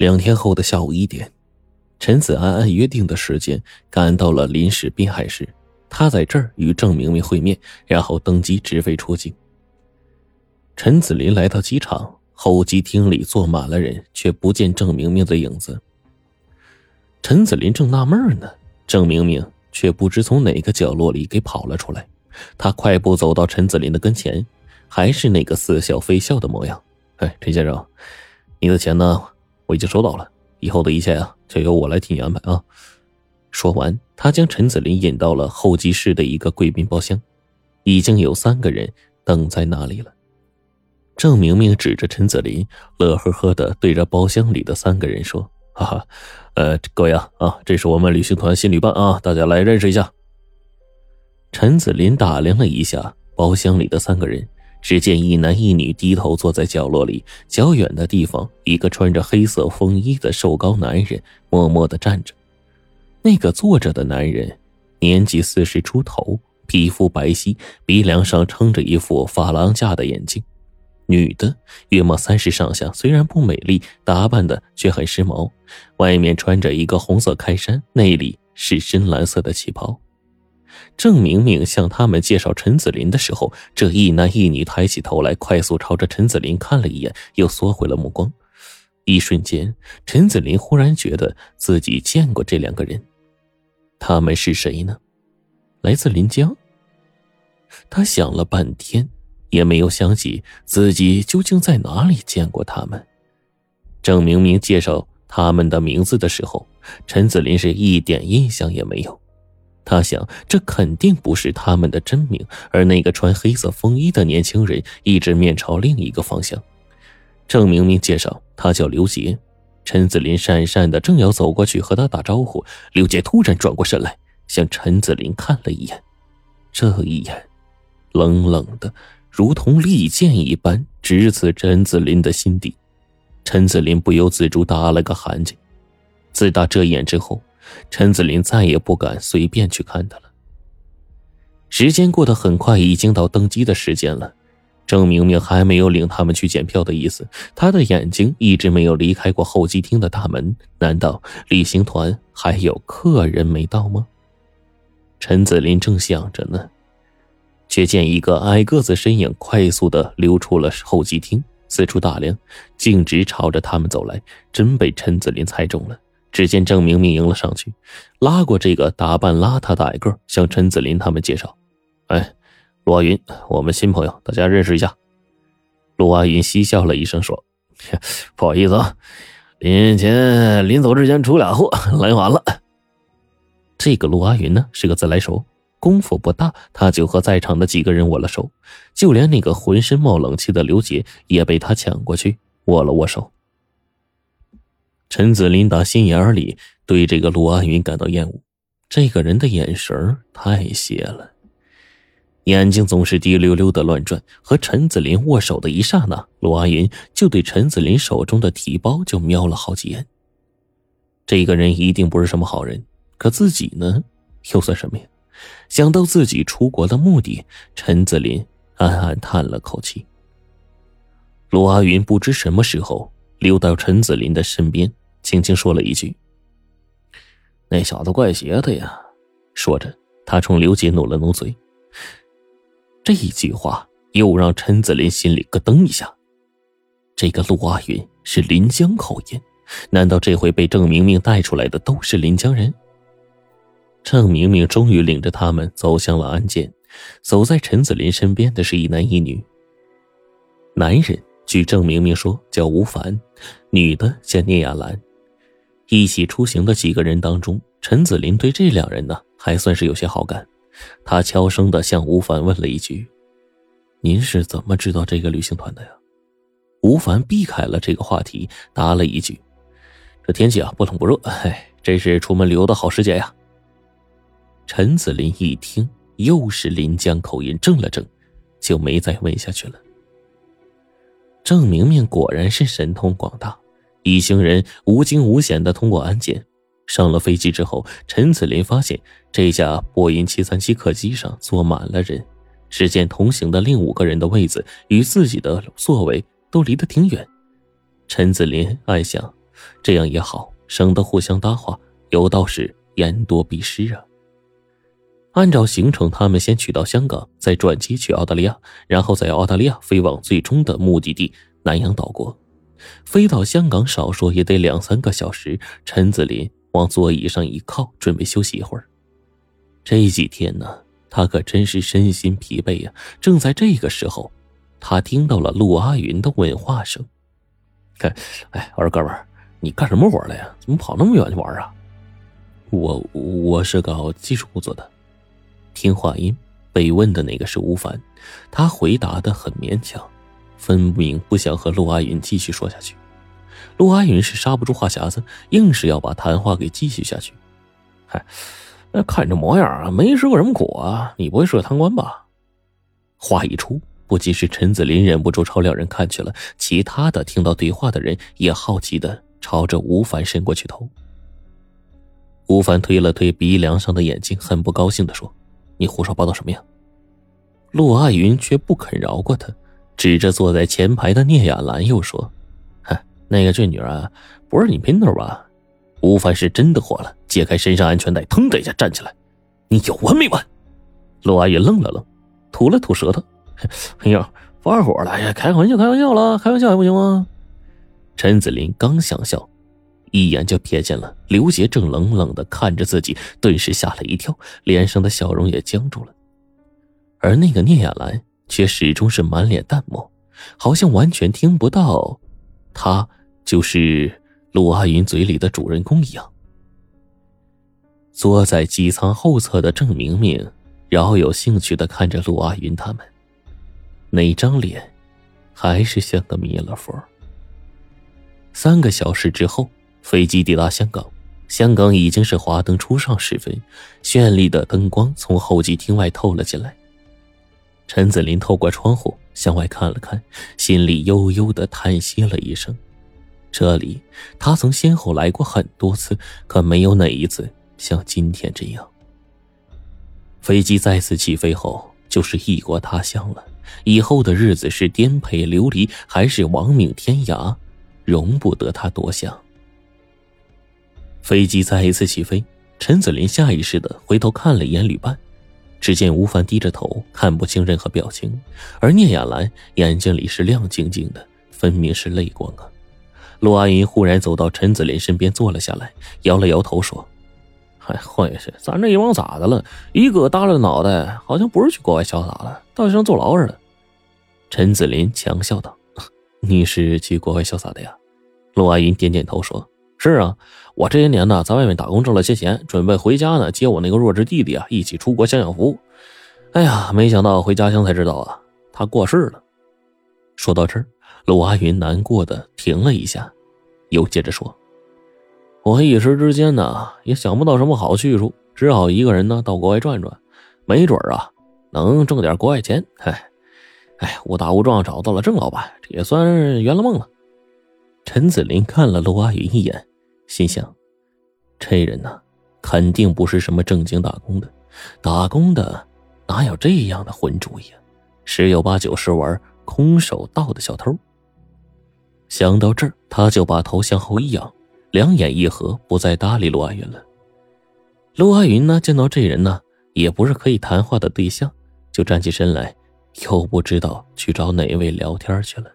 两天后的下午一点，陈子安按约定的时间赶到了临时滨海市。他在这儿与郑明明会面，然后登机直飞出境。陈子林来到机场候机厅里，坐满了人，却不见郑明明的影子。陈子林正纳闷呢，郑明明却不知从哪个角落里给跑了出来。他快步走到陈子林的跟前，还是那个似笑非笑的模样。哎，陈先生，你的钱呢？我已经收到了，以后的一切啊，就由我来替你安排啊。说完，他将陈子林引到了候机室的一个贵宾包厢，已经有三个人等在那里了。郑明明指着陈子林，乐呵呵的对着包厢里的三个人说：“哈哈，呃，各位啊，啊，这是我们旅行团新旅伴啊，大家来认识一下。”陈子林打量了一下包厢里的三个人。只见一男一女低头坐在角落里，较远的地方，一个穿着黑色风衣的瘦高男人默默的站着。那个坐着的男人年纪四十出头，皮肤白皙，鼻梁上撑着一副珐琅架的眼镜。女的约莫三十上下，虽然不美丽，打扮的却很时髦，外面穿着一个红色开衫，内里是深蓝色的旗袍。郑明明向他们介绍陈子林的时候，这一男一女抬起头来，快速朝着陈子林看了一眼，又缩回了目光。一瞬间，陈子林忽然觉得自己见过这两个人。他们是谁呢？来自临江。他想了半天，也没有想起自己究竟在哪里见过他们。郑明明介绍他们的名字的时候，陈子林是一点印象也没有。他想，这肯定不是他们的真名，而那个穿黑色风衣的年轻人一直面朝另一个方向。郑明明介绍，他叫刘杰。陈子林讪讪的正要走过去和他打招呼，刘杰突然转过身来，向陈子林看了一眼，这一眼，冷冷的，如同利剑一般，直刺陈子林的心底。陈子林不由自主打了个寒噤。自打这眼之后。陈子林再也不敢随便去看他了。时间过得很快，已经到登机的时间了。郑明明还没有领他们去检票的意思，他的眼睛一直没有离开过候机厅的大门。难道旅行团还有客人没到吗？陈子林正想着呢，却见一个矮个子身影快速的溜出了候机厅，四处打量，径直朝着他们走来。真被陈子林猜中了。只见郑明明迎了上去，拉过这个打扮邋遢的矮个，向陈子林他们介绍：“哎，陆阿云，我们新朋友，大家认识一下。”陆阿云嬉笑了一声说：“不好意思啊，临前临走之前出俩货，来晚了。”这个陆阿云呢是个自来熟，功夫不大，他就和在场的几个人握了手，就连那个浑身冒冷气的刘杰也被他抢过去握了握手。陈子林打心眼里对这个陆安云感到厌恶，这个人的眼神太邪了，眼睛总是滴溜溜的乱转。和陈子林握手的一刹那，陆安云就对陈子林手中的提包就瞄了好几眼。这个人一定不是什么好人，可自己呢，又算什么呀？想到自己出国的目的，陈子林暗暗叹了口气。陆阿云不知什么时候溜到陈子林的身边。轻轻说了一句：“那小子怪邪的呀。”说着，他冲刘杰努了努嘴。这一句话又让陈子林心里咯噔一下。这个陆阿云是临江口音，难道这回被郑明明带出来的都是临江人？郑明明终于领着他们走向了安检。走在陈子林身边的是一男一女。男人据郑明明说叫吴凡，女的叫聂亚兰。一起出行的几个人当中，陈子林对这两人呢还算是有些好感。他悄声的向吴凡问了一句：“您是怎么知道这个旅行团的呀？”吴凡避开了这个话题，答了一句：“这天气啊不冷不热，哎，这是出门旅游的好时节呀。”陈子林一听又是临江口音，怔了怔，就没再问下去了。郑明明果然是神通广大。一行人无惊无险的通过安检，上了飞机之后，陈子林发现这架波音七三七客机上坐满了人。只见同行的另五个人的位子与自己的座位都离得挺远。陈子林暗想：这样也好，省得互相搭话。有道是言多必失啊。按照行程，他们先去到香港，再转机去澳大利亚，然后在澳大利亚飞往最终的目的地南洋岛国。飞到香港，少说也得两三个小时。陈子林往座椅上一靠，准备休息一会儿。这几天呢，他可真是身心疲惫呀。正在这个时候，他听到了陆阿云的问话声：“看，哎，我说哥们儿，你干什么活了呀？怎么跑那么远去玩啊？”“我我是搞技术工作的。”听话音，被问的那个是吴凡，他回答的很勉强，分明不想和陆阿云继续说下去。陆阿云是刹不住话匣子，硬是要把谈话给继续下去。嗨。那看这模样啊，没吃过什么苦啊！你不会是个贪官吧？话一出，不仅是陈子林忍不住朝两人看去了，其他的听到对话的人也好奇的朝着吴凡伸过去头。吴凡推了推鼻梁上的眼睛，很不高兴的说：“你胡说八道什么呀？”陆阿云却不肯饶过他，指着坐在前排的聂亚兰又说：“哼，那个俊女啊，不是你姘头吧？”吴凡是真的火了，解开身上安全带，腾的一下站起来：“你有完没完？”陆阿姨愣了愣，吐了吐舌头：“哎呀，发火了！哎呀，开玩笑，开玩笑了，开玩笑还不行吗？”陈子林刚想笑，一眼就瞥见了刘杰正冷冷的看着自己，顿时吓了一跳，脸上的笑容也僵住了。而那个聂亚兰却始终是满脸淡漠，好像完全听不到，他就是。陆阿云嘴里的主人公一样，坐在机舱后侧的郑明明饶有兴趣的看着陆阿云他们，那张脸还是像个弥勒佛。三个小时之后，飞机抵达香港。香港已经是华灯初上时分，绚丽的灯光从候机厅外透了进来。陈子林透过窗户向外看了看，心里悠悠的叹息了一声。这里，他曾先后来过很多次，可没有哪一次像今天这样。飞机再次起飞后，就是异国他乡了。以后的日子是颠沛流离，还是亡命天涯，容不得他多想。飞机再一次起飞，陈子林下意识的回头看了一眼旅伴，只见吴凡低着头，看不清任何表情，而聂亚兰眼睛里是亮晶晶的，分明是泪光啊。陆阿姨忽然走到陈子林身边，坐了下来，摇了摇头说：“嗨，换也是，咱这一帮咋的了？一个耷拉脑袋，好像不是去国外潇洒了，倒像坐牢似的。”陈子林强笑道：“你是去国外潇洒的呀？”陆阿姨点点头说：“是啊，我这些年呢，在外面打工挣了些钱，准备回家呢，接我那个弱智弟弟啊，一起出国享享福。哎呀，没想到回家乡才知道啊，他过世了。”说到这儿。陆阿云难过的停了一下，又接着说：“我一时之间呢，也想不到什么好去处，只好一个人呢到国外转转，没准啊能挣点国外钱。哎，哎，误打误撞找到了郑老板，这也算圆了梦了。”陈子林看了陆阿云一眼，心想：这人呢，肯定不是什么正经打工的，打工的哪有这样的混主意啊？十有八九是玩空手道的小偷。想到这儿，他就把头向后一仰，两眼一合，不再搭理陆阿云了。陆阿云呢，见到这人呢，也不是可以谈话的对象，就站起身来，又不知道去找哪位聊天去了。